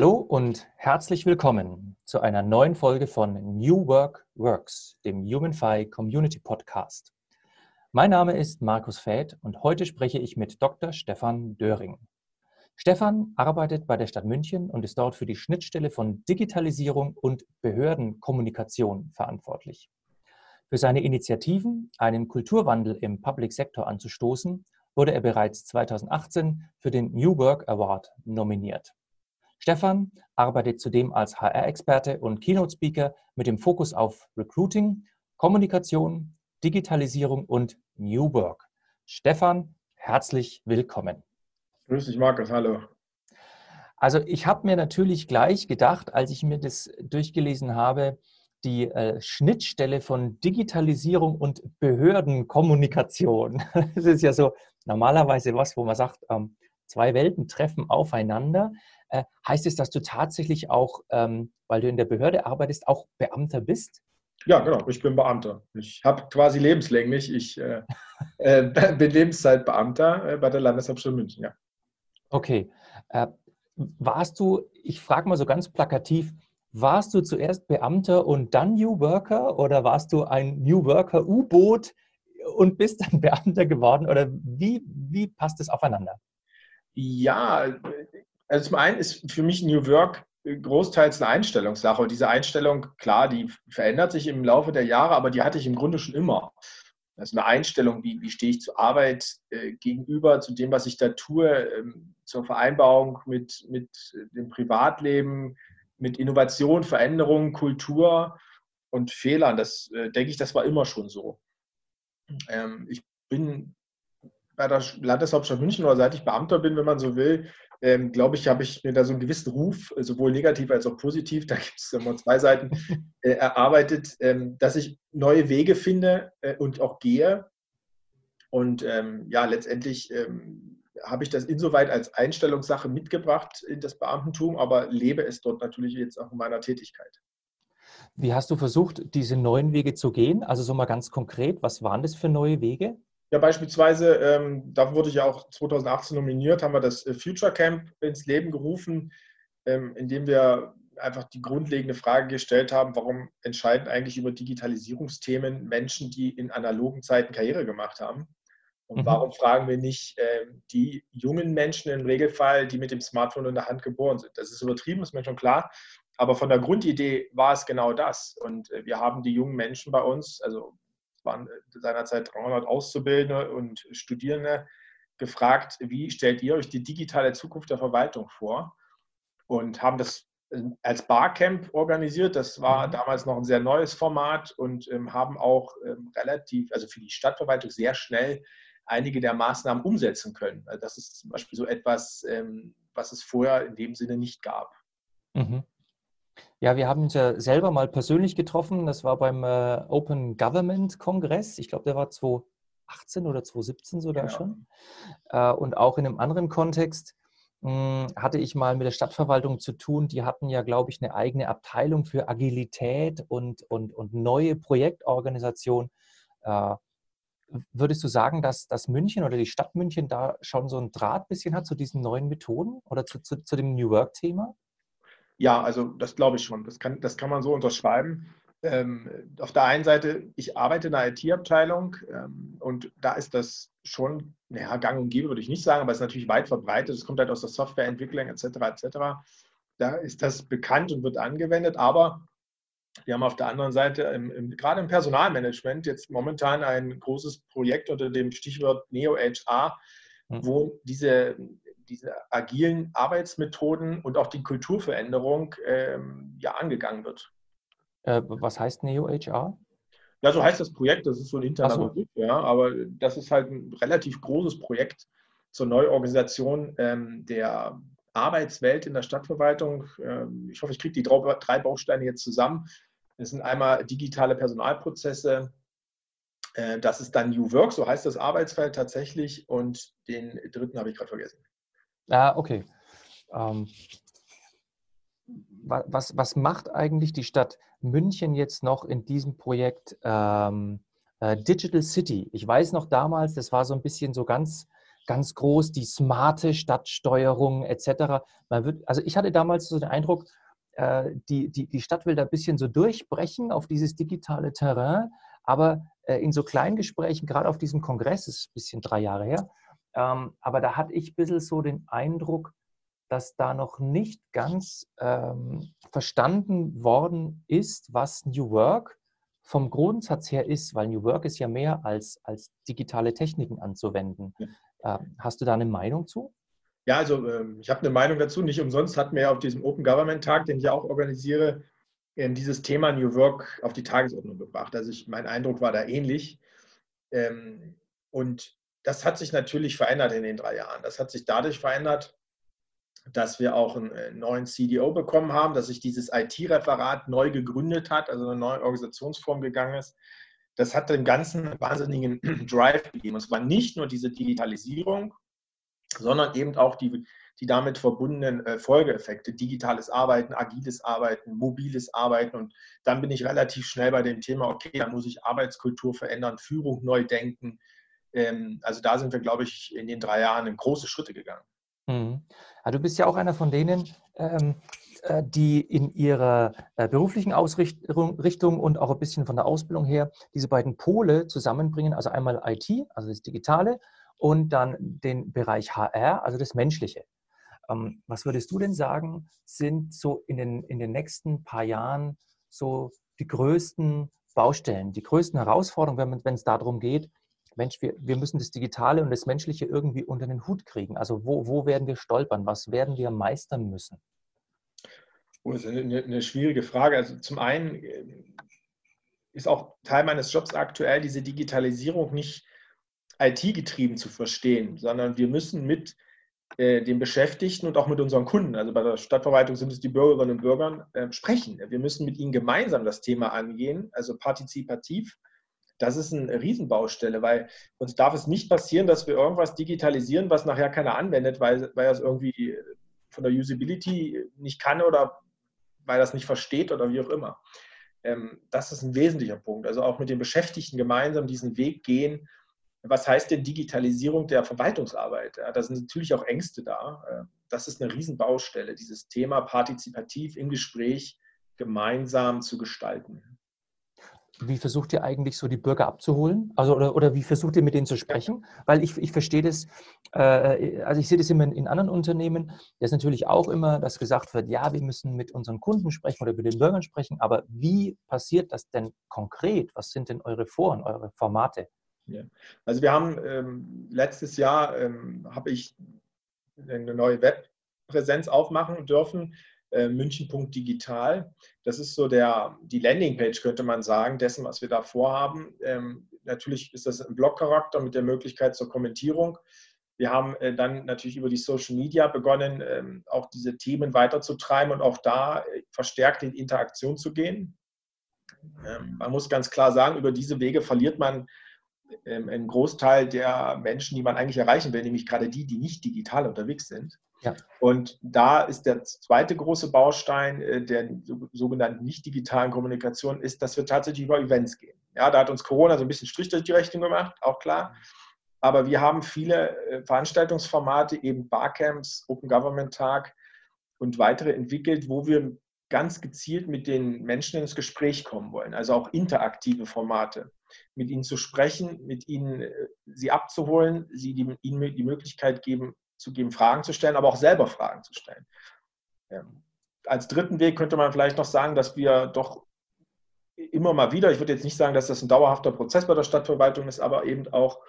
Hallo und herzlich willkommen zu einer neuen Folge von New Work Works, dem HumanFi Community Podcast. Mein Name ist Markus Fäth und heute spreche ich mit Dr. Stefan Döring. Stefan arbeitet bei der Stadt München und ist dort für die Schnittstelle von Digitalisierung und Behördenkommunikation verantwortlich. Für seine Initiativen, einen Kulturwandel im Public Sector anzustoßen, wurde er bereits 2018 für den New Work Award nominiert. Stefan arbeitet zudem als HR-Experte und Keynote-Speaker mit dem Fokus auf Recruiting, Kommunikation, Digitalisierung und New Work. Stefan, herzlich willkommen. Grüß dich, Markus. Hallo. Also ich habe mir natürlich gleich gedacht, als ich mir das durchgelesen habe, die äh, Schnittstelle von Digitalisierung und Behördenkommunikation. Das ist ja so normalerweise was, wo man sagt, ähm, zwei Welten treffen aufeinander. Äh, heißt es, dass du tatsächlich auch, ähm, weil du in der Behörde arbeitest, auch Beamter bist? Ja, genau. Ich bin Beamter. Ich habe quasi lebenslänglich. Ich äh, äh, bin Lebenszeitbeamter äh, bei der Landeshauptstadt München, ja. Okay. Äh, warst du, ich frage mal so ganz plakativ, warst du zuerst Beamter und dann New Worker oder warst du ein New Worker U-Boot und bist dann Beamter geworden? Oder wie, wie passt es aufeinander? Ja, also zum einen ist für mich New Work großteils eine Einstellungssache. Und diese Einstellung, klar, die verändert sich im Laufe der Jahre, aber die hatte ich im Grunde schon immer. Also eine Einstellung, wie, wie stehe ich zur Arbeit äh, gegenüber, zu dem, was ich da tue, ähm, zur Vereinbarung mit, mit dem Privatleben, mit Innovation, Veränderung, Kultur und Fehlern. Das äh, denke ich, das war immer schon so. Ähm, ich bin bei der Landeshauptstadt München oder seit ich Beamter bin, wenn man so will, ähm, glaube ich, habe ich mir da so einen gewissen Ruf, äh, sowohl negativ als auch positiv, da gibt es immer zwei Seiten, äh, erarbeitet, ähm, dass ich neue Wege finde äh, und auch gehe. Und ähm, ja, letztendlich ähm, habe ich das insoweit als Einstellungssache mitgebracht in das Beamtentum, aber lebe es dort natürlich jetzt auch in meiner Tätigkeit. Wie hast du versucht, diese neuen Wege zu gehen? Also so mal ganz konkret, was waren das für neue Wege? Ja, beispielsweise, ähm, da wurde ich ja auch 2018 nominiert, haben wir das äh, Future Camp ins Leben gerufen, ähm, indem wir einfach die grundlegende Frage gestellt haben, warum entscheiden eigentlich über Digitalisierungsthemen Menschen, die in analogen Zeiten Karriere gemacht haben? Und mhm. warum fragen wir nicht äh, die jungen Menschen im Regelfall, die mit dem Smartphone in der Hand geboren sind? Das ist übertrieben, ist mir schon klar. Aber von der Grundidee war es genau das. Und äh, wir haben die jungen Menschen bei uns, also es waren seinerzeit 300 Auszubildende und Studierende, gefragt, wie stellt ihr euch die digitale Zukunft der Verwaltung vor? Und haben das als Barcamp organisiert. Das war mhm. damals noch ein sehr neues Format und ähm, haben auch ähm, relativ, also für die Stadtverwaltung sehr schnell einige der Maßnahmen umsetzen können. Also das ist zum Beispiel so etwas, ähm, was es vorher in dem Sinne nicht gab. Mhm. Ja, wir haben uns ja selber mal persönlich getroffen. Das war beim äh, Open Government Kongress. Ich glaube, der war 2018 oder 2017 sogar genau. schon. Äh, und auch in einem anderen Kontext mh, hm, hatte ich mal mit der Stadtverwaltung zu tun. Die hatten ja, glaube ich, eine eigene Abteilung für Agilität und, und, und neue Projektorganisation. Äh, würdest du sagen, dass, dass München oder die Stadt München da schon so ein Draht bisschen hat zu diesen neuen Methoden oder zu, zu, zu dem New Work-Thema? Ja, also das glaube ich schon. Das kann, das kann man so unterschreiben. Ähm, auf der einen Seite, ich arbeite in einer IT-Abteilung ähm, und da ist das schon, naja, gang und gäbe würde ich nicht sagen, aber es ist natürlich weit verbreitet. Es kommt halt aus der Softwareentwicklung etc. etc. Da ist das bekannt und wird angewendet, aber wir haben auf der anderen Seite im, im, gerade im Personalmanagement jetzt momentan ein großes Projekt unter dem Stichwort Neo HR, hm. wo diese diese agilen Arbeitsmethoden und auch die Kulturveränderung ähm, ja angegangen wird. Äh, was heißt Neo HR? Ja, so heißt das Projekt, das ist so ein interner so. Begriff, ja, aber das ist halt ein relativ großes Projekt zur Neuorganisation ähm, der Arbeitswelt in der Stadtverwaltung. Ähm, ich hoffe, ich kriege die drei Bausteine jetzt zusammen. Das sind einmal digitale Personalprozesse, äh, das ist dann New Work, so heißt das Arbeitsfeld tatsächlich, und den dritten habe ich gerade vergessen. Ah, okay. Ähm, was, was macht eigentlich die Stadt München jetzt noch in diesem Projekt ähm, äh, Digital City? Ich weiß noch damals, das war so ein bisschen so ganz, ganz groß, die smarte Stadtsteuerung etc. Man wird, also ich hatte damals so den Eindruck, äh, die, die, die Stadt will da ein bisschen so durchbrechen auf dieses digitale Terrain, aber äh, in so kleinen Gesprächen, gerade auf diesem Kongress, ist ein bisschen drei Jahre her, ähm, aber da hatte ich ein bisschen so den Eindruck, dass da noch nicht ganz ähm, verstanden worden ist, was New Work vom Grundsatz her ist, weil New Work ist ja mehr als, als digitale Techniken anzuwenden. Ja. Ähm, hast du da eine Meinung zu? Ja, also ähm, ich habe eine Meinung dazu. Nicht umsonst hat mir auf diesem Open Government Tag, den ich auch organisiere, ähm, dieses Thema New Work auf die Tagesordnung gebracht. Also ich, mein Eindruck war da ähnlich. Ähm, und das hat sich natürlich verändert in den drei Jahren. Das hat sich dadurch verändert, dass wir auch einen äh, neuen CDO bekommen haben, dass sich dieses IT-Referat neu gegründet hat, also eine neue Organisationsform gegangen ist. Das hat dem Ganzen wahnsinnigen Drive gegeben. Es war nicht nur diese Digitalisierung, sondern eben auch die, die damit verbundenen äh, Folgeeffekte, digitales Arbeiten, agiles Arbeiten, mobiles Arbeiten. Und dann bin ich relativ schnell bei dem Thema, okay, da muss ich Arbeitskultur verändern, Führung neu denken. Ähm, also da sind wir, glaube ich, in den drei Jahren große Schritte gegangen. Mhm. Ja, du bist ja auch einer von denen, ähm, äh, die in ihrer äh, beruflichen Ausrichtung und auch ein bisschen von der Ausbildung her diese beiden Pole zusammenbringen. Also einmal IT, also das Digitale, und dann den Bereich HR, also das Menschliche. Ähm, was würdest du denn sagen, sind so in den, in den nächsten paar Jahren so die größten Baustellen, die größten Herausforderungen, wenn es darum geht, Mensch, wir, wir müssen das Digitale und das Menschliche irgendwie unter den Hut kriegen. Also wo, wo werden wir stolpern? Was werden wir meistern müssen? Oh, das ist eine, eine schwierige Frage. Also zum einen äh, ist auch Teil meines Jobs aktuell, diese Digitalisierung nicht IT-getrieben zu verstehen, sondern wir müssen mit äh, den Beschäftigten und auch mit unseren Kunden, also bei der Stadtverwaltung sind es die Bürgerinnen und Bürger, äh, sprechen. Wir müssen mit ihnen gemeinsam das Thema angehen, also partizipativ das ist eine Riesenbaustelle, weil uns darf es nicht passieren, dass wir irgendwas digitalisieren, was nachher keiner anwendet, weil, weil er es irgendwie von der Usability nicht kann oder weil er es nicht versteht oder wie auch immer. Ähm, das ist ein wesentlicher Punkt. Also auch mit den Beschäftigten gemeinsam diesen Weg gehen. Was heißt denn Digitalisierung der Verwaltungsarbeit? Ja, da sind natürlich auch Ängste da. Äh, das ist eine Riesenbaustelle, dieses Thema partizipativ im Gespräch gemeinsam zu gestalten wie versucht ihr eigentlich so die Bürger abzuholen? Also oder, oder wie versucht ihr mit denen zu sprechen? Weil ich, ich verstehe das, äh, also ich sehe das immer in, in anderen Unternehmen, da ist natürlich auch immer, dass gesagt wird, ja, wir müssen mit unseren Kunden sprechen oder mit den Bürgern sprechen, aber wie passiert das denn konkret? Was sind denn eure Foren, eure Formate? Ja. Also wir haben ähm, letztes Jahr ähm, habe ich eine neue Webpräsenz aufmachen dürfen äh, München.digital. Das ist so der, die Landingpage, könnte man sagen, dessen, was wir da vorhaben. Ähm, natürlich ist das ein Blog-Charakter mit der Möglichkeit zur Kommentierung. Wir haben äh, dann natürlich über die Social Media begonnen, ähm, auch diese Themen weiterzutreiben und auch da äh, verstärkt in Interaktion zu gehen. Ähm, man muss ganz klar sagen, über diese Wege verliert man ähm, einen Großteil der Menschen, die man eigentlich erreichen will, nämlich gerade die, die nicht digital unterwegs sind. Ja. Und da ist der zweite große Baustein äh, der sogenannten nicht digitalen Kommunikation, ist, dass wir tatsächlich über Events gehen. Ja, da hat uns Corona so ein bisschen Strich durch die Rechnung gemacht, auch klar. Aber wir haben viele äh, Veranstaltungsformate, eben Barcamps, Open Government Tag und weitere entwickelt, wo wir ganz gezielt mit den Menschen ins Gespräch kommen wollen. Also auch interaktive Formate. Mit ihnen zu sprechen, mit ihnen äh, sie abzuholen, sie die, ihnen die Möglichkeit geben, zu geben, Fragen zu stellen, aber auch selber Fragen zu stellen. Ähm, als dritten Weg könnte man vielleicht noch sagen, dass wir doch immer mal wieder, ich würde jetzt nicht sagen, dass das ein dauerhafter Prozess bei der Stadtverwaltung ist, aber eben auch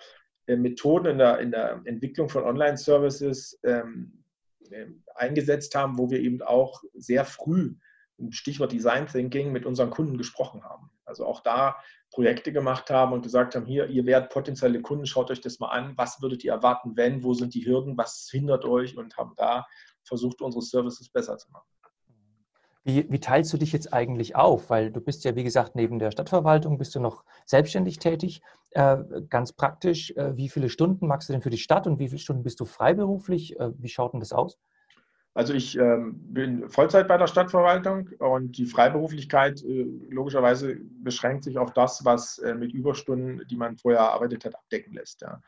äh, Methoden in der, in der Entwicklung von Online-Services ähm, äh, eingesetzt haben, wo wir eben auch sehr früh, Stichwort Design Thinking, mit unseren Kunden gesprochen haben. Also auch da Projekte gemacht haben und gesagt haben, hier, ihr werdet potenzielle Kunden, schaut euch das mal an, was würdet ihr erwarten, wenn, wo sind die Hürden, was hindert euch und haben da versucht, unsere Services besser zu machen. Wie, wie, teilst du dich jetzt eigentlich auf? Weil du bist ja, wie gesagt, neben der Stadtverwaltung bist du noch selbstständig tätig. Äh, ganz praktisch, äh, wie viele Stunden magst du denn für die Stadt und wie viele Stunden bist du freiberuflich? Äh, wie schaut denn das aus? Also ich ähm, bin Vollzeit bei der Stadtverwaltung und die Freiberuflichkeit äh, logischerweise beschränkt sich auf das, was äh, mit Überstunden, die man vorher erarbeitet hat, abdecken lässt. Ja.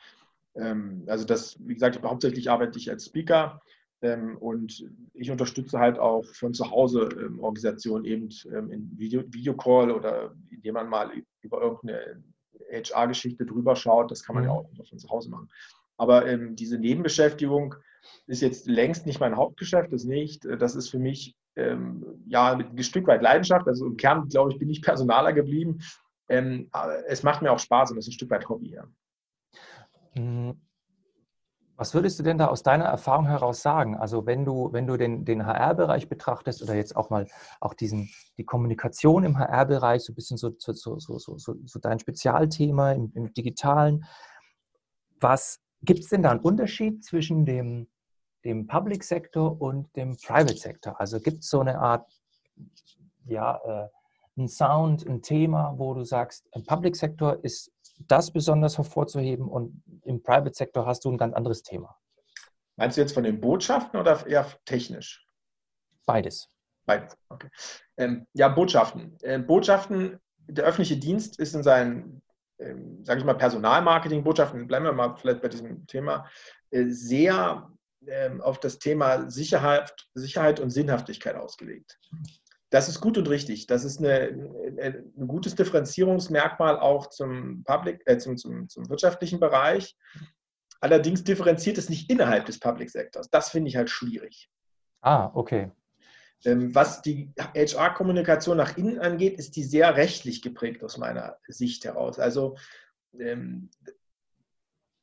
Ähm, also das, wie gesagt, hauptsächlich arbeite ich als Speaker ähm, und ich unterstütze halt auch von zu Hause ähm, Organisationen eben ähm, in Video, Videocall oder indem man mal über irgendeine HR-Geschichte drüber schaut. Das kann man ja mhm. auch von zu Hause machen. Aber ähm, diese Nebenbeschäftigung ist jetzt längst nicht mein Hauptgeschäft, das nicht. Das ist für mich ähm, ja ein Stück weit Leidenschaft. Also im Kern, glaube ich, bin ich Personaler geblieben. Ähm, es macht mir auch Spaß und es ist ein Stück weit Hobby. Ja. Mhm. Was würdest du denn da aus deiner Erfahrung heraus sagen? Also wenn du, wenn du den, den HR-Bereich betrachtest oder jetzt auch mal auch diesen, die Kommunikation im HR-Bereich, so ein bisschen so, so, so, so, so, so dein Spezialthema im, im Digitalen, was gibt es denn da einen Unterschied zwischen dem, dem Public Sector und dem Private Sector? Also gibt es so eine Art, ja, äh, ein Sound, ein Thema, wo du sagst, im Public Sector ist das besonders hervorzuheben und im Private Sector hast du ein ganz anderes Thema. Meinst du jetzt von den Botschaften oder eher technisch? Beides. Beides, okay. Ähm, ja, Botschaften. Ähm, Botschaften, der öffentliche Dienst ist in seinen, ähm, sage ich mal, Personalmarketing-Botschaften, bleiben wir mal vielleicht bei diesem Thema, äh, sehr auf das Thema Sicherheit, Sicherheit und Sinnhaftigkeit ausgelegt. Das ist gut und richtig. Das ist eine, ein gutes Differenzierungsmerkmal auch zum, Public, äh, zum, zum, zum wirtschaftlichen Bereich. Allerdings differenziert es nicht innerhalb des Public Sectors. Das finde ich halt schwierig. Ah, okay. Ähm, was die HR-Kommunikation nach innen angeht, ist die sehr rechtlich geprägt aus meiner Sicht heraus. Also ähm,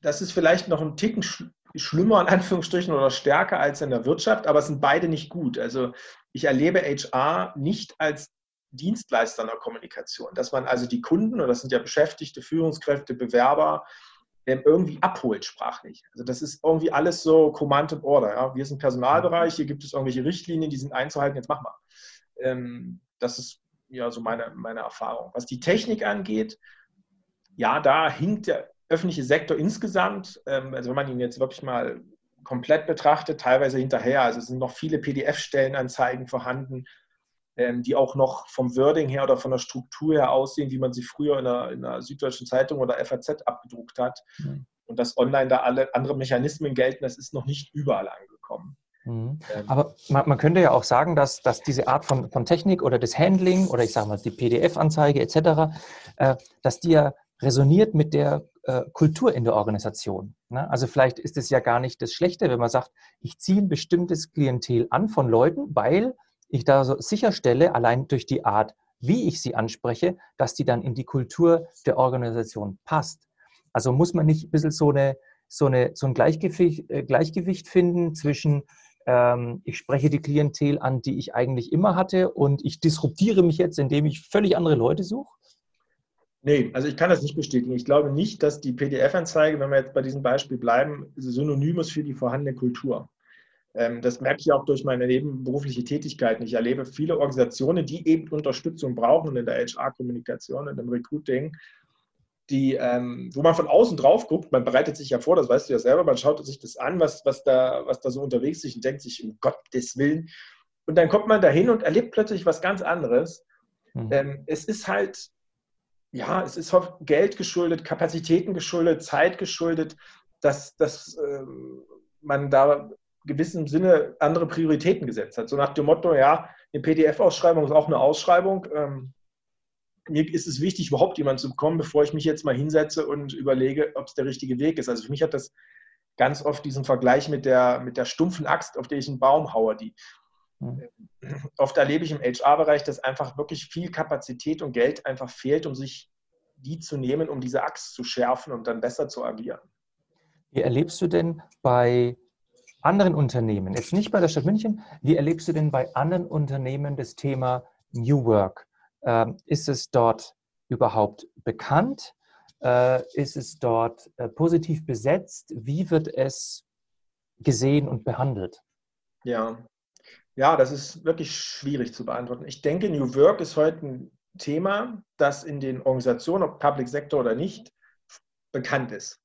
das ist vielleicht noch ein Ticken schlimmer in Anführungsstrichen oder stärker als in der Wirtschaft, aber es sind beide nicht gut. Also ich erlebe HR nicht als Dienstleister einer Kommunikation, dass man also die Kunden, oder das sind ja Beschäftigte, Führungskräfte, Bewerber, irgendwie abholt sprachlich. Also das ist irgendwie alles so Command and Order. Ja? Wir sind Personalbereich, hier gibt es irgendwelche Richtlinien, die sind einzuhalten, jetzt mach mal. Ähm, das ist ja so meine, meine Erfahrung. Was die Technik angeht, ja, da hinkt der öffentliche Sektor insgesamt, ähm, also wenn man ihn jetzt wirklich mal komplett betrachtet, teilweise hinterher. Also es sind noch viele PDF-Stellenanzeigen vorhanden, ähm, die auch noch vom Wording her oder von der Struktur her aussehen, wie man sie früher in einer, in einer Süddeutschen Zeitung oder FAZ abgedruckt hat. Mhm. Und dass online da alle andere Mechanismen gelten, das ist noch nicht überall angekommen. Mhm. Ähm. Aber man, man, könnte ja auch sagen, dass, dass diese Art von, von Technik oder das Handling oder ich sage mal die PDF-Anzeige etc., äh, dass die ja resoniert mit der äh, Kultur in der Organisation. Ne? Also vielleicht ist es ja gar nicht das Schlechte, wenn man sagt, ich ziehe ein bestimmtes Klientel an von Leuten, weil ich da so sicherstelle, allein durch die Art, wie ich sie anspreche, dass die dann in die Kultur der Organisation passt. Also muss man nicht ein bisschen so, eine, so, eine, so ein Gleichgewicht, äh, Gleichgewicht finden zwischen, ähm, ich spreche die Klientel an, die ich eigentlich immer hatte und ich disruptiere mich jetzt, indem ich völlig andere Leute suche? Nee, also ich kann das nicht bestätigen. Ich glaube nicht, dass die PDF-Anzeige, wenn wir jetzt bei diesem Beispiel bleiben, synonym ist für die vorhandene Kultur. Ähm, das merke ich auch durch meine nebenberufliche Tätigkeiten. Ich erlebe viele Organisationen, die eben Unterstützung brauchen in der HR-Kommunikation, in dem Recruiting, die, ähm, wo man von außen drauf guckt, man bereitet sich ja vor, das weißt du ja selber, man schaut sich das an, was, was, da, was da so unterwegs ist und denkt sich, um Gottes Willen. Und dann kommt man dahin und erlebt plötzlich was ganz anderes. Mhm. Ähm, es ist halt ja, es ist Geld geschuldet, Kapazitäten geschuldet, Zeit geschuldet, dass, dass ähm, man da gewissem Sinne andere Prioritäten gesetzt hat. So nach dem Motto, ja, eine PDF-Ausschreibung ist auch eine Ausschreibung. Ähm, mir ist es wichtig, überhaupt jemanden zu bekommen, bevor ich mich jetzt mal hinsetze und überlege, ob es der richtige Weg ist. Also für mich hat das ganz oft diesen Vergleich mit der, mit der stumpfen Axt, auf der ich einen Baum haue. Die. Oft erlebe ich im HR-Bereich, dass einfach wirklich viel Kapazität und Geld einfach fehlt, um sich die zu nehmen, um diese Axt zu schärfen und dann besser zu agieren. Wie erlebst du denn bei anderen Unternehmen, jetzt nicht bei der Stadt München, wie erlebst du denn bei anderen Unternehmen das Thema New Work? Ähm, ist es dort überhaupt bekannt? Äh, ist es dort äh, positiv besetzt? Wie wird es gesehen und behandelt? Ja, ja, das ist wirklich schwierig zu beantworten. Ich denke, New Work ist heute ein Thema, das in den Organisationen, ob Public Sector oder nicht, bekannt ist.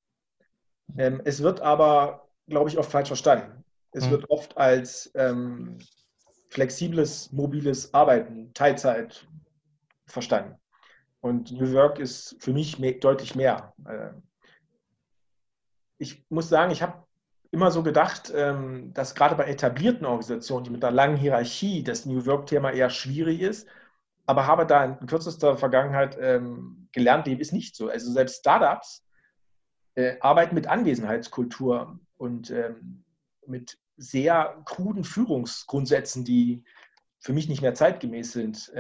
Ähm, es wird aber, glaube ich, oft falsch verstanden. Es mhm. wird oft als ähm, flexibles, mobiles Arbeiten, Teilzeit verstanden. Und New Work ist für mich mehr, deutlich mehr. Äh, ich muss sagen, ich habe immer so gedacht, ähm, dass gerade bei etablierten Organisationen, die mit einer langen Hierarchie, das New Work-Thema eher schwierig ist, aber habe da in kürzester Vergangenheit ähm, gelernt, dem ist nicht so. Also selbst Startups äh, arbeiten mit Anwesenheitskultur und ähm, mit sehr kruden Führungsgrundsätzen, die für mich nicht mehr zeitgemäß sind.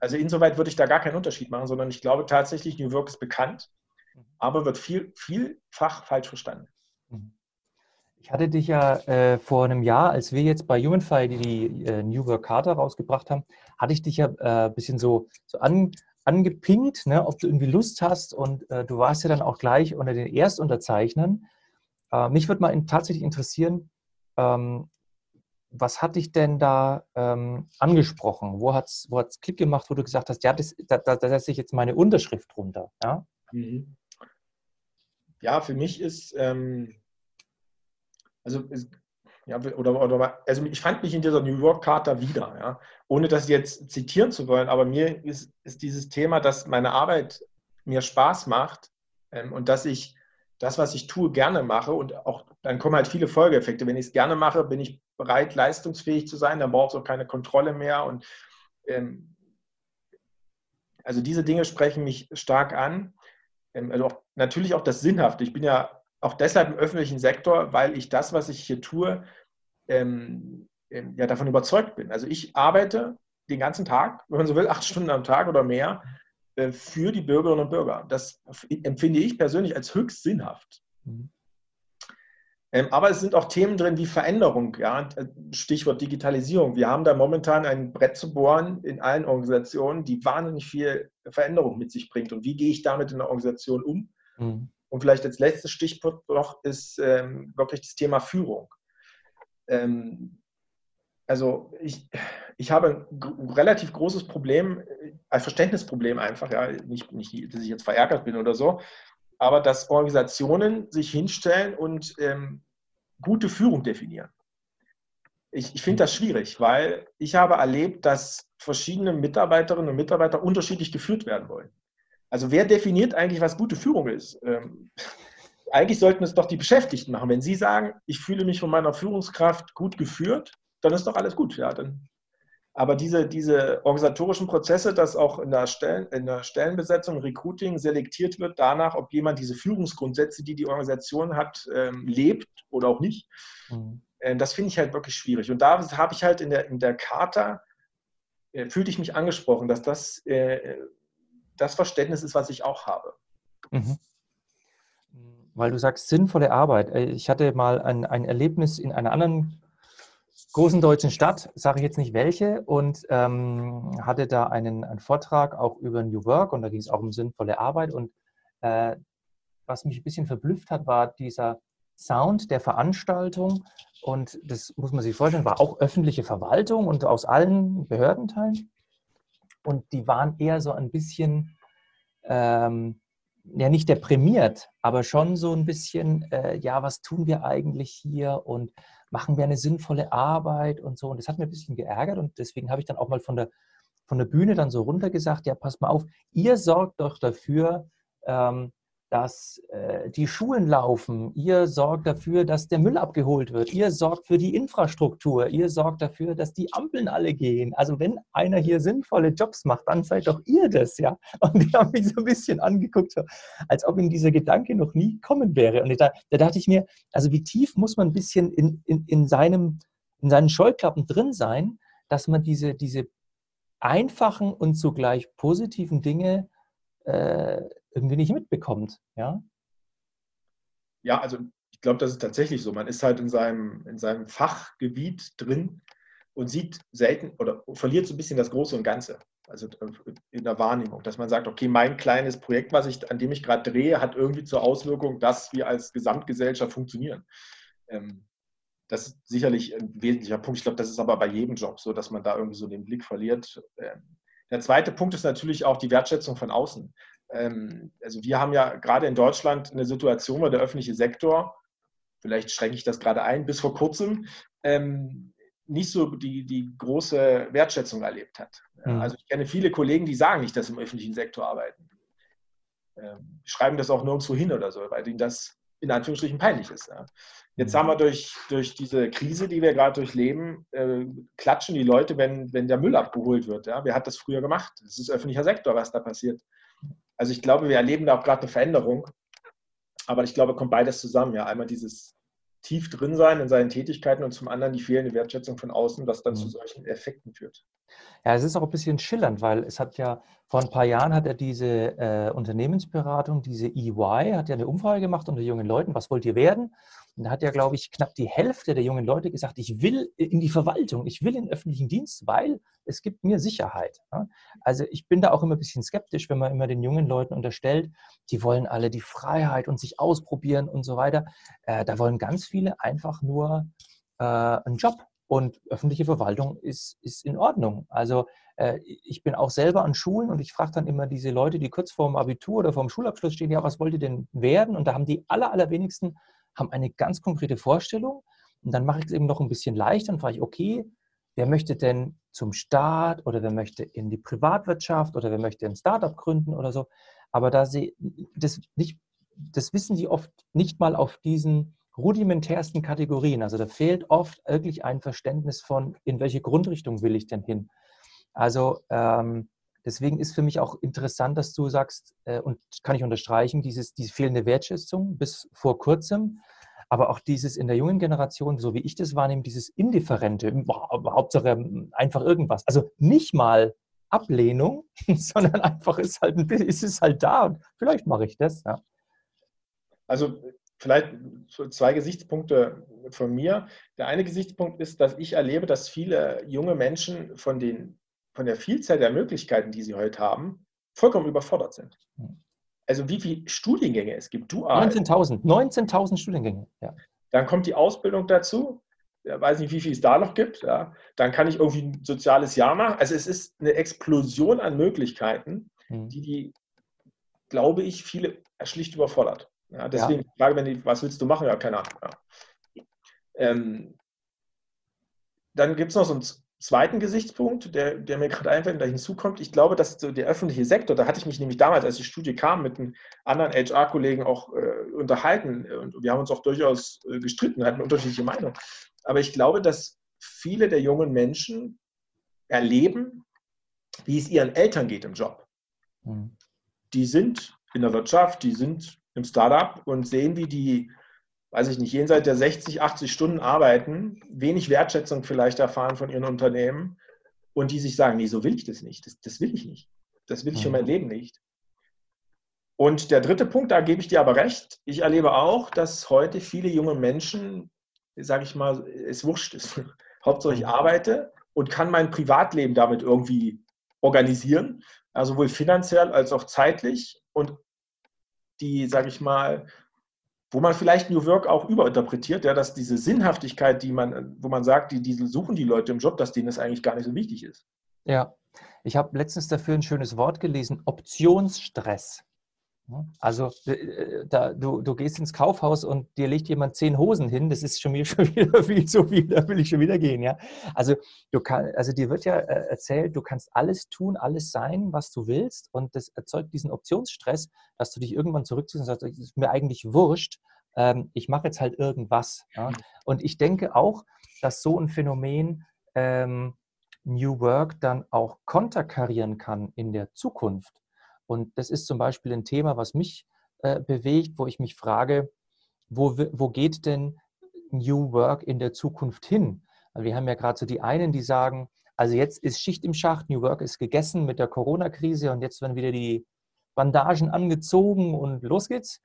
Also insoweit würde ich da gar keinen Unterschied machen, sondern ich glaube tatsächlich, New Work ist bekannt, mhm. aber wird viel, vielfach falsch verstanden. Ich hatte dich ja äh, vor einem Jahr, als wir jetzt bei HumanFi die, die äh, New Work Charta rausgebracht haben, hatte ich dich ja ein äh, bisschen so, so an, angepinkt, ne, ob du irgendwie Lust hast und äh, du warst ja dann auch gleich unter den Erstunterzeichnern. Äh, mich würde mal in, tatsächlich interessieren, ähm, was hat dich denn da ähm, angesprochen? Wo hat es wo hat's Klick gemacht, wo du gesagt hast, ja, das, da, da, da setze ich jetzt meine Unterschrift drunter? Ja, mhm. ja für mich ist, ähm, also ja, oder, oder, also ich fand mich in dieser New York Charta wieder, ja, ohne das jetzt zitieren zu wollen, aber mir ist, ist dieses Thema, dass meine Arbeit mir Spaß macht ähm, und dass ich das, was ich tue, gerne mache und auch dann kommen halt viele Folgeeffekte. Wenn ich es gerne mache, bin ich bereit, leistungsfähig zu sein, dann braucht es auch keine Kontrolle mehr und ähm, also diese Dinge sprechen mich stark an. Ähm, also auch, natürlich auch das Sinnhafte. Ich bin ja auch deshalb im öffentlichen Sektor, weil ich das, was ich hier tue, ähm, ähm, ja davon überzeugt bin. Also ich arbeite den ganzen Tag, wenn man so will, acht Stunden am Tag oder mehr, äh, für die Bürgerinnen und Bürger. Das empfinde ich persönlich als höchst sinnhaft. Mhm. Ähm, aber es sind auch Themen drin wie Veränderung, ja? Stichwort Digitalisierung. Wir haben da momentan ein Brett zu bohren in allen Organisationen, die wahnsinnig viel Veränderung mit sich bringt. Und wie gehe ich damit in der Organisation um? Mhm. Und vielleicht als letztes Stichwort noch ist ähm, wirklich das Thema Führung. Ähm, also ich, ich habe ein relativ großes Problem, ein Verständnisproblem einfach, ja, nicht, nicht, dass ich jetzt verärgert bin oder so, aber dass Organisationen sich hinstellen und ähm, gute Führung definieren. Ich, ich finde das schwierig, weil ich habe erlebt, dass verschiedene Mitarbeiterinnen und Mitarbeiter unterschiedlich geführt werden wollen. Also wer definiert eigentlich, was gute Führung ist? Ähm, eigentlich sollten es doch die Beschäftigten machen. Wenn sie sagen, ich fühle mich von meiner Führungskraft gut geführt, dann ist doch alles gut. Ja, dann, aber diese, diese organisatorischen Prozesse, dass auch in der, Stellen, in der Stellenbesetzung, Recruiting selektiert wird danach, ob jemand diese Führungsgrundsätze, die die Organisation hat, ähm, lebt oder auch nicht, mhm. äh, das finde ich halt wirklich schwierig. Und da habe ich halt in der, in der Charta, äh, fühlte ich mich angesprochen, dass das äh, das Verständnis ist, was ich auch habe. Mhm. Weil du sagst, sinnvolle Arbeit. Äh, ich hatte mal ein, ein Erlebnis in einer anderen großen deutschen Stadt, sage ich jetzt nicht welche, und ähm, hatte da einen, einen, Vortrag auch über New Work und da ging es auch um sinnvolle Arbeit. Und äh, was mich ein bisschen verblüfft hat, war dieser Sound der Veranstaltung. Und das muss man sich vorstellen, war auch öffentliche Verwaltung und aus allen Behördenteilen und die waren eher so ein bisschen, ähm, ja nicht deprimiert, aber schon so ein bisschen, äh, ja, was tun wir eigentlich hier und machen wir eine sinnvolle Arbeit und so. Und das hat mir ein bisschen geärgert und deswegen habe ich dann auch mal von der, von der Bühne dann so runter gesagt, ja, passt mal auf, ihr sorgt doch dafür, ähm, dass äh, die Schulen laufen. Ihr sorgt dafür, dass der Müll abgeholt wird. Ihr sorgt für die Infrastruktur. Ihr sorgt dafür, dass die Ampeln alle gehen. Also wenn einer hier sinnvolle Jobs macht, dann seid doch ihr das, ja. Und die haben mich so ein bisschen angeguckt, als ob ihnen dieser Gedanke noch nie kommen wäre. Und da, da dachte ich mir, also wie tief muss man ein bisschen in, in, in, seinem, in seinen Scheuklappen drin sein, dass man diese, diese einfachen und zugleich positiven Dinge äh, irgendwie nicht mitbekommt. Ja, ja also ich glaube, das ist tatsächlich so. Man ist halt in seinem, in seinem Fachgebiet drin und sieht selten oder verliert so ein bisschen das Große und Ganze. Also äh, in der Wahrnehmung, dass man sagt, okay, mein kleines Projekt, was ich, an dem ich gerade drehe, hat irgendwie zur Auswirkung, dass wir als Gesamtgesellschaft funktionieren. Ähm, das ist sicherlich ein wesentlicher Punkt. Ich glaube, das ist aber bei jedem Job so, dass man da irgendwie so den Blick verliert. Ähm, der zweite Punkt ist natürlich auch die Wertschätzung von außen. Ähm, also wir haben ja gerade in Deutschland eine Situation, wo der öffentliche Sektor, vielleicht schränke ich das gerade ein, bis vor kurzem ähm, nicht so die, die große Wertschätzung erlebt hat. Mhm. Also ich kenne viele Kollegen, die sagen nicht, dass sie im öffentlichen Sektor arbeiten. Ähm, schreiben das auch nirgendwo hin oder so, weil ihnen das in Anführungsstrichen peinlich ist. Ja. Jetzt haben wir durch, durch diese Krise, die wir gerade durchleben, äh, klatschen die Leute, wenn, wenn der Müll abgeholt wird. Ja. Wer hat das früher gemacht? Das ist öffentlicher Sektor, was da passiert. Also ich glaube, wir erleben da auch gerade eine Veränderung. Aber ich glaube, kommt beides zusammen. Ja, einmal dieses tief drin sein in seinen Tätigkeiten und zum anderen die fehlende Wertschätzung von außen, was dann mhm. zu solchen Effekten führt. Ja, es ist auch ein bisschen schillernd, weil es hat ja vor ein paar Jahren hat er diese äh, Unternehmensberatung, diese EY, hat ja eine Umfrage gemacht unter jungen Leuten, was wollt ihr werden? Und da hat ja, glaube ich, knapp die Hälfte der jungen Leute gesagt, ich will in die Verwaltung, ich will in den öffentlichen Dienst, weil es gibt mir Sicherheit. Also ich bin da auch immer ein bisschen skeptisch, wenn man immer den jungen Leuten unterstellt, die wollen alle die Freiheit und sich ausprobieren und so weiter. Äh, da wollen ganz viele einfach nur äh, einen Job. Und öffentliche Verwaltung ist, ist in Ordnung. Also äh, ich bin auch selber an Schulen und ich frage dann immer diese Leute, die kurz vorm Abitur oder vorm Schulabschluss stehen, ja, was wollt ihr denn werden? Und da haben die aller, allerwenigsten haben eine ganz konkrete Vorstellung. Und dann mache ich es eben noch ein bisschen leichter und frage ich, okay, wer möchte denn zum Staat oder wer möchte in die Privatwirtschaft oder wer möchte ein Startup gründen oder so. Aber da sie das nicht, das wissen die oft nicht mal auf diesen rudimentärsten Kategorien. Also da fehlt oft wirklich ein Verständnis von, in welche Grundrichtung will ich denn hin. Also ähm, deswegen ist für mich auch interessant, dass du sagst, äh, und kann ich unterstreichen, dieses, diese fehlende Wertschätzung bis vor kurzem, aber auch dieses in der jungen Generation, so wie ich das wahrnehme, dieses Indifferente, Hauptsache einfach irgendwas. Also nicht mal Ablehnung, sondern einfach ist, halt ein bisschen, ist es halt da und vielleicht mache ich das. Ja. Also vielleicht zwei Gesichtspunkte von mir. Der eine Gesichtspunkt ist, dass ich erlebe, dass viele junge Menschen von den von der Vielzahl der Möglichkeiten, die sie heute haben, vollkommen überfordert sind. Also wie viele Studiengänge es gibt. Dual. 19.000, 19.000 Studiengänge. Ja. Dann kommt die Ausbildung dazu. Ich weiß nicht, wie viel es da noch gibt. Ja. Dann kann ich irgendwie ein soziales Jahr machen. Also es ist eine Explosion an Möglichkeiten, hm. die die, glaube ich, viele schlicht überfordert. Ja, deswegen ja. frage, wenn die, was willst du machen? Ja, keine Ahnung. Ähm, dann gibt es noch so ein zweiten Gesichtspunkt, der, der mir gerade einfällt und da hinzukommt, ich glaube, dass so der öffentliche Sektor, da hatte ich mich nämlich damals, als die Studie kam, mit einem anderen HR-Kollegen auch äh, unterhalten und wir haben uns auch durchaus äh, gestritten, hatten unterschiedliche Meinungen. Aber ich glaube, dass viele der jungen Menschen erleben, wie es ihren Eltern geht im Job. Mhm. Die sind in der Wirtschaft, die sind im Startup und sehen, wie die weiß ich nicht, jenseits der 60, 80 Stunden arbeiten, wenig Wertschätzung vielleicht erfahren von ihren Unternehmen und die sich sagen, nee, so will ich das nicht, das, das will ich nicht, das will ich für mein mhm. Leben nicht. Und der dritte Punkt, da gebe ich dir aber recht, ich erlebe auch, dass heute viele junge Menschen, sage ich mal, es wurscht ist, Hauptsache ich mhm. arbeite und kann mein Privatleben damit irgendwie organisieren, also sowohl finanziell als auch zeitlich und die, sage ich mal, wo man vielleicht New Work auch überinterpretiert, ja, dass diese Sinnhaftigkeit, die man, wo man sagt, die, die suchen die Leute im Job, dass denen das eigentlich gar nicht so wichtig ist. Ja, ich habe letztens dafür ein schönes Wort gelesen, Optionsstress. Also äh, da, du, du gehst ins Kaufhaus und dir legt jemand zehn Hosen hin, das ist schon, schon wieder viel zu viel, da will ich schon wieder gehen. Ja? Also, du kann, also dir wird ja äh, erzählt, du kannst alles tun, alles sein, was du willst und das erzeugt diesen Optionsstress, dass du dich irgendwann zurückziehst und sagst, es ist mir eigentlich wurscht, ähm, ich mache jetzt halt irgendwas. Ja? Mhm. Und ich denke auch, dass so ein Phänomen ähm, New Work dann auch konterkarieren kann in der Zukunft. Und das ist zum Beispiel ein Thema, was mich äh, bewegt, wo ich mich frage, wo, wo geht denn New Work in der Zukunft hin? Also wir haben ja gerade so die einen, die sagen, also jetzt ist Schicht im Schacht, New Work ist gegessen mit der Corona-Krise und jetzt werden wieder die Bandagen angezogen und los geht's.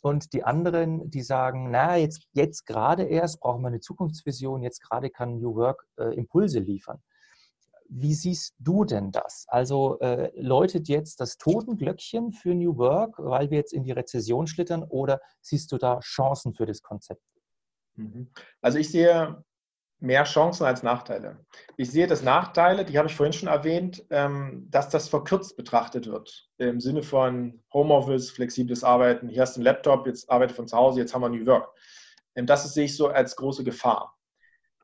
Und die anderen, die sagen, na, jetzt, jetzt gerade erst brauchen wir eine Zukunftsvision, jetzt gerade kann New Work äh, Impulse liefern. Wie siehst du denn das? Also äh, läutet jetzt das Totenglöckchen für New Work, weil wir jetzt in die Rezession schlittern, oder siehst du da Chancen für das Konzept? Mhm. Also ich sehe mehr Chancen als Nachteile. Ich sehe das Nachteile, die habe ich vorhin schon erwähnt, ähm, dass das verkürzt betrachtet wird. Im Sinne von Homeoffice, flexibles Arbeiten. Hier hast du einen Laptop, jetzt arbeite von zu Hause, jetzt haben wir New Work. Ähm, das sehe ich so als große Gefahr.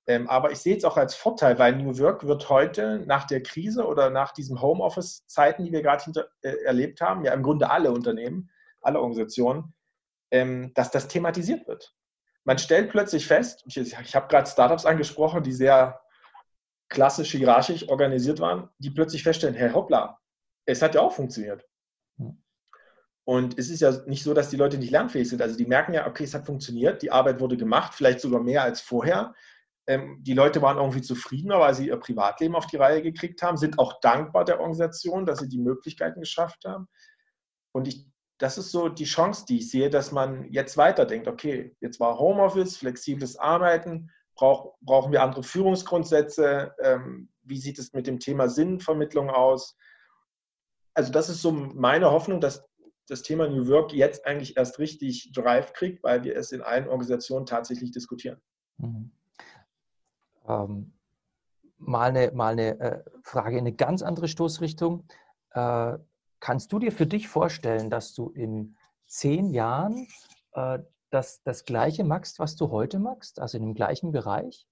Ähm, aber ich sehe es auch als Vorteil, weil New Work wird heute nach der Krise oder nach diesen Homeoffice-Zeiten, die wir gerade äh, erlebt haben, ja im Grunde alle Unternehmen, alle Organisationen, ähm, dass das thematisiert wird. Man stellt plötzlich fest, ich, ich habe gerade Startups angesprochen, die sehr klassisch hierarchisch organisiert waren, die plötzlich feststellen, hey hoppla, es hat ja auch funktioniert. Und es ist ja nicht so, dass die Leute nicht lernfähig sind. Also die merken ja, okay, es hat funktioniert, die Arbeit wurde gemacht, vielleicht sogar mehr als vorher. Ähm, die Leute waren irgendwie zufriedener, weil sie ihr Privatleben auf die Reihe gekriegt haben, sind auch dankbar der Organisation, dass sie die Möglichkeiten geschafft haben. Und ich, das ist so die Chance, die ich sehe, dass man jetzt weiterdenkt, okay, jetzt war Homeoffice, flexibles Arbeiten, brauch, brauchen wir andere Führungsgrundsätze, ähm, wie sieht es mit dem Thema Sinnvermittlung aus? Also das ist so meine Hoffnung, dass das Thema New Work jetzt eigentlich erst richtig Drive kriegt, weil wir es in allen Organisationen tatsächlich diskutieren. Mhm. Ähm, mal eine, mal eine äh, Frage in eine ganz andere Stoßrichtung. Äh, kannst du dir für dich vorstellen, dass du in zehn Jahren äh, das, das Gleiche machst, was du heute machst, also in dem gleichen Bereich?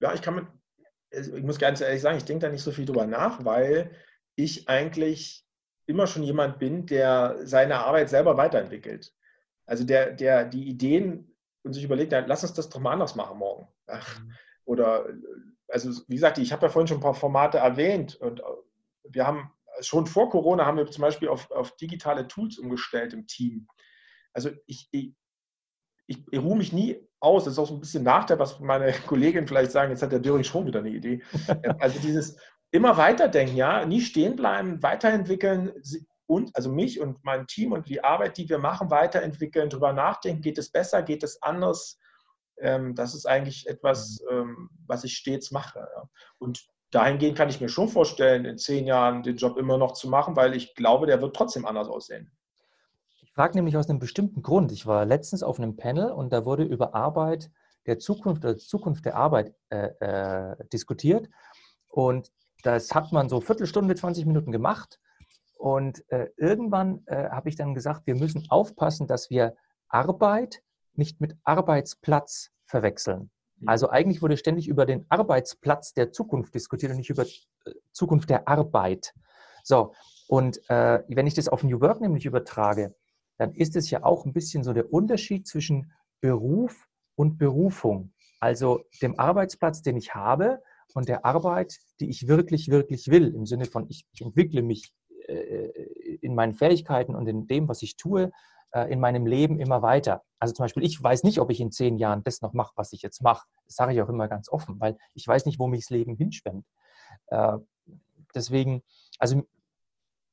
Ja, ich kann mit, ich muss ganz ehrlich sagen, ich denke da nicht so viel drüber nach, weil ich eigentlich immer schon jemand bin, der seine Arbeit selber weiterentwickelt. Also der, der die Ideen und sich überlegt, ja, lass uns das doch mal anders machen morgen. Mhm. oder, also wie gesagt, ich habe ja vorhin schon ein paar Formate erwähnt und äh, wir haben schon vor Corona haben wir zum Beispiel auf, auf digitale Tools umgestellt im Team. Also ich, ich, ich, ich ruhe mich nie aus. Das ist auch so ein bisschen Nachteil, was meine Kolleginnen vielleicht sagen, jetzt hat der Döring schon wieder eine Idee. Also dieses, immer weiterdenken, ja, nie stehen bleiben, weiterentwickeln und also mich und mein Team und die Arbeit, die wir machen, weiterentwickeln, darüber nachdenken, geht es besser, geht es anders. Ähm, das ist eigentlich etwas, mhm. ähm, was ich stets mache. Ja. Und dahingehend kann ich mir schon vorstellen, in zehn Jahren den Job immer noch zu machen, weil ich glaube, der wird trotzdem anders aussehen. Ich frage nämlich aus einem bestimmten Grund. Ich war letztens auf einem Panel und da wurde über Arbeit der Zukunft oder Zukunft der Arbeit äh, äh, diskutiert. Und das hat man so Viertelstunde, 20 Minuten gemacht. Und äh, irgendwann äh, habe ich dann gesagt, wir müssen aufpassen, dass wir Arbeit nicht mit Arbeitsplatz verwechseln. Mhm. Also eigentlich wurde ständig über den Arbeitsplatz der Zukunft diskutiert und nicht über äh, Zukunft der Arbeit. So, und äh, wenn ich das auf New Work nämlich übertrage, dann ist es ja auch ein bisschen so der Unterschied zwischen Beruf und Berufung. Also dem Arbeitsplatz, den ich habe, von der Arbeit, die ich wirklich, wirklich will, im Sinne von, ich, entwickle mich in meinen Fähigkeiten und in dem, was ich tue, äh, in meinem Leben immer weiter. Also zum Beispiel, ich weiß nicht, ob ich in zehn Jahren das noch mache, was ich jetzt mache. Das sage ich auch immer ganz offen, weil ich weiß nicht, wo mich das Leben hinschwemmt. Äh, deswegen, also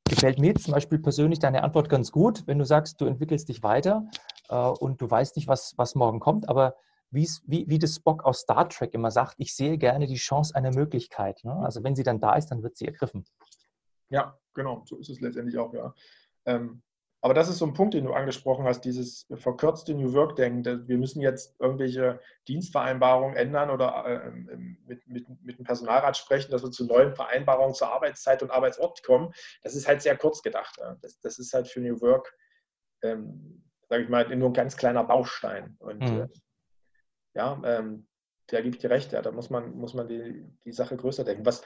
gefällt mir zum Beispiel persönlich deine Antwort ganz gut, wenn du sagst, du entwickelst dich weiter und du weißt nicht, was, was morgen kommt, aber wie, wie das Spock aus Star Trek immer sagt, ich sehe gerne die Chance einer Möglichkeit. Ne? Also wenn sie dann da ist, dann wird sie ergriffen. Ja, genau, so ist es letztendlich auch, ja. Ähm, aber das ist so ein Punkt, den du angesprochen hast, dieses verkürzte New Work-Denken. Wir müssen jetzt irgendwelche Dienstvereinbarungen ändern oder äh, mit, mit, mit dem Personalrat sprechen, dass wir zu neuen Vereinbarungen zur Arbeitszeit und Arbeitsort kommen. Das ist halt sehr kurz gedacht. Ja. Das, das, ist halt für New Work, ähm, sage ich mal, nur ein ganz kleiner Baustein. Und mhm. äh, ja, ähm, da gebe ich dir recht, ja, da muss man, muss man die, die Sache größer denken. Was,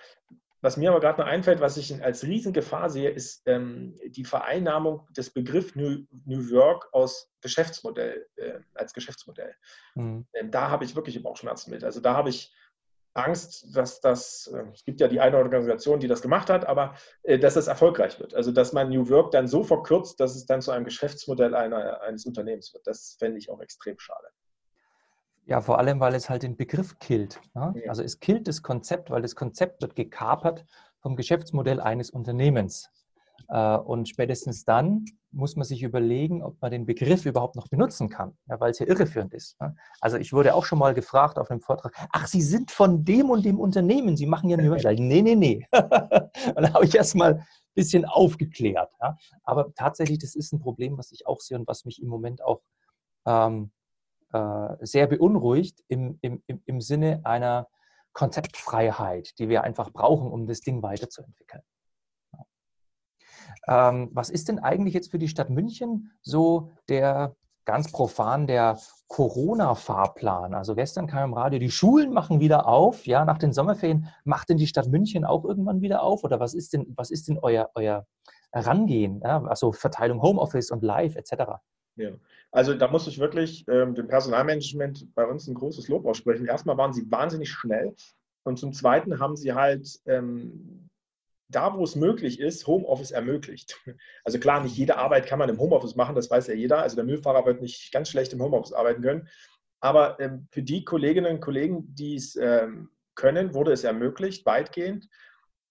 was mir aber gerade noch einfällt, was ich als Riesengefahr sehe, ist ähm, die Vereinnahmung des Begriffs New, New Work aus Geschäftsmodell, äh, als Geschäftsmodell. Mhm. Ähm, da habe ich wirklich Bauchschmerzen mit. Also da habe ich Angst, dass das, äh, es gibt ja die eine Organisation, die das gemacht hat, aber äh, dass das erfolgreich wird. Also dass man New Work dann so verkürzt, dass es dann zu einem Geschäftsmodell einer, eines Unternehmens wird. Das fände ich auch extrem schade. Ja, vor allem, weil es halt den Begriff killt. Ne? Ja. Also es killt das Konzept, weil das Konzept wird gekapert vom Geschäftsmodell eines Unternehmens. Äh, und spätestens dann muss man sich überlegen, ob man den Begriff überhaupt noch benutzen kann, ja, weil es ja irreführend ist. Ne? Also ich wurde auch schon mal gefragt auf einem Vortrag, ach, Sie sind von dem und dem Unternehmen, Sie machen ja nur... nee, nee, nee. und da habe ich erst mal ein bisschen aufgeklärt. Ja? Aber tatsächlich, das ist ein Problem, was ich auch sehe und was mich im Moment auch ähm, äh, sehr beunruhigt im, im, im Sinne einer Konzeptfreiheit, die wir einfach brauchen, um das Ding weiterzuentwickeln. Ähm, was ist denn eigentlich jetzt für die Stadt München so der ganz profan der Corona-Fahrplan? Also gestern kam im Radio, die Schulen machen wieder auf, ja, nach den Sommerferien. Macht denn die Stadt München auch irgendwann wieder auf? Oder was ist denn, was ist denn euer, euer Herangehen? Ja? Also Verteilung Homeoffice und Live etc. Ja, also da muss ich wirklich ähm, dem Personalmanagement bei uns ein großes Lob aussprechen. Erstmal waren sie wahnsinnig schnell und zum Zweiten haben sie halt ähm, da, wo es möglich ist, Homeoffice ermöglicht. Also klar, nicht jede Arbeit kann man im Homeoffice machen, das weiß ja jeder. Also der Müllfahrer wird nicht ganz schlecht im Homeoffice arbeiten können. Aber ähm, für die Kolleginnen und Kollegen, die es ähm, können, wurde es ermöglicht, weitgehend.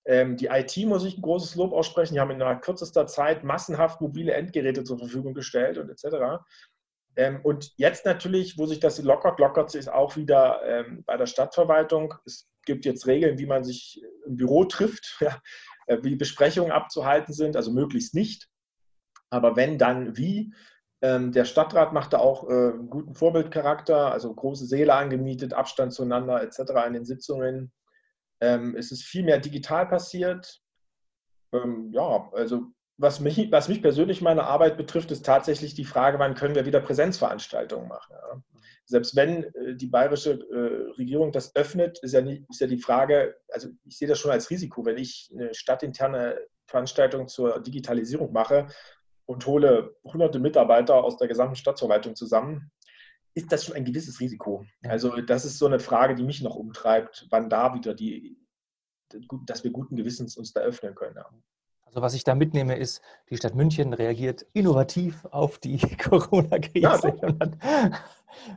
Ähm, die IT muss ich ein großes Lob aussprechen. Die haben in einer kürzester Zeit massenhaft mobile Endgeräte zur Verfügung gestellt und etc. Ähm, und jetzt natürlich, wo sich das lockert, lockert sich auch wieder ähm, bei der Stadtverwaltung. Es gibt jetzt Regeln, wie man sich im Büro trifft, ja, äh, wie Besprechungen abzuhalten sind, also möglichst nicht. Aber wenn, dann wie. Ähm, der Stadtrat machte auch äh, einen guten Vorbildcharakter, also große Säle angemietet, Abstand zueinander etc. in den Sitzungen. Ähm, es ist viel mehr digital passiert. Ähm, ja, also was mich, was mich persönlich meine Arbeit betrifft, ist tatsächlich die Frage, wann können wir wieder Präsenzveranstaltungen machen. Ja. Selbst wenn äh, die bayerische äh, Regierung das öffnet, ist ja, nicht, ist ja die Frage, also ich sehe das schon als Risiko, wenn ich eine stadtinterne Veranstaltung zur Digitalisierung mache und hole hunderte Mitarbeiter aus der gesamten Stadtverwaltung zusammen, ist das schon ein gewisses Risiko. Also das ist so eine Frage, die mich noch umtreibt, wann da wieder die, dass wir guten Gewissens uns da öffnen können. Also was ich da mitnehme, ist, die Stadt München reagiert innovativ auf die Corona-Krise.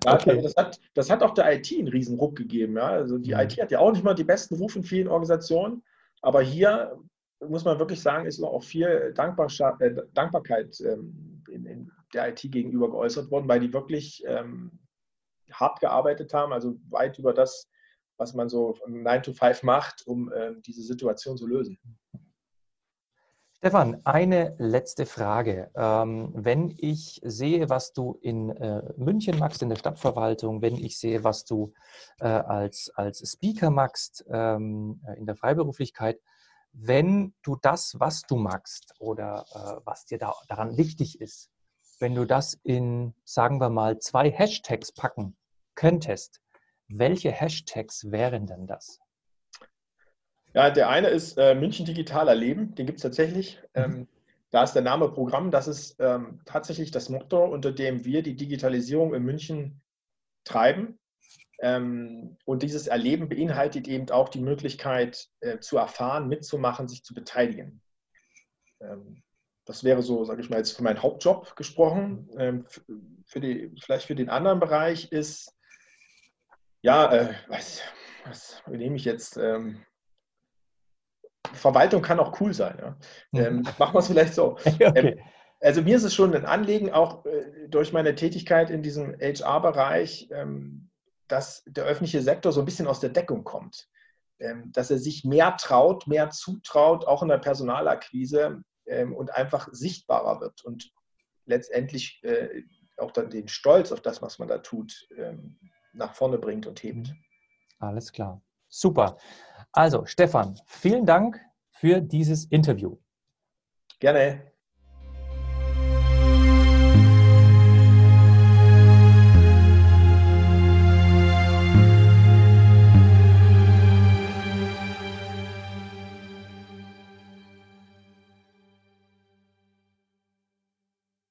Ja, okay. das, hat, das hat auch der IT einen riesen Ruck gegeben. Ja? Also die mhm. IT hat ja auch nicht mal die besten Rufe in vielen Organisationen, aber hier muss man wirklich sagen, ist auch viel Dankbar äh, Dankbarkeit ähm, in, in, der IT gegenüber geäußert worden, weil die wirklich ähm, hart gearbeitet haben, also weit über das, was man so 9 to 5 macht, um äh, diese Situation zu lösen. Stefan, eine letzte Frage. Ähm, wenn ich sehe, was du in äh, München machst, in der Stadtverwaltung, wenn ich sehe, was du äh, als, als Speaker machst ähm, äh, in der Freiberuflichkeit, wenn du das, was du magst oder was dir da, daran wichtig ist, wenn du das in, sagen wir mal, zwei Hashtags packen könntest, welche Hashtags wären denn das? Ja, der eine ist äh, München Digital Erleben, den gibt es tatsächlich. Mhm. Ähm, da ist der Name Programm, das ist ähm, tatsächlich das Motto, unter dem wir die Digitalisierung in München treiben. Ähm, und dieses Erleben beinhaltet eben auch die Möglichkeit äh, zu erfahren, mitzumachen, sich zu beteiligen. Ähm, das wäre so, sage ich mal, jetzt für meinen Hauptjob gesprochen. Ähm, für die, vielleicht für den anderen Bereich ist, ja, äh, was, was nehme ich jetzt? Verwaltung kann auch cool sein. Ja? Mhm. Ähm, machen wir es vielleicht so. okay. also mir ist es schon ein Anliegen, auch äh, durch meine Tätigkeit in diesem HR-Bereich, ähm, dass der öffentliche Sektor so ein bisschen aus der Deckung kommt. Ähm, dass er sich mehr traut, mehr zutraut, auch in der Personalakquise ähm, und einfach sichtbarer wird und letztendlich äh, auch dann den Stolz auf das, was man da tut, ähm, nach vorne bringt und hebt. Alles klar. Super. Also, Stefan, vielen Dank für dieses Interview. Gerne.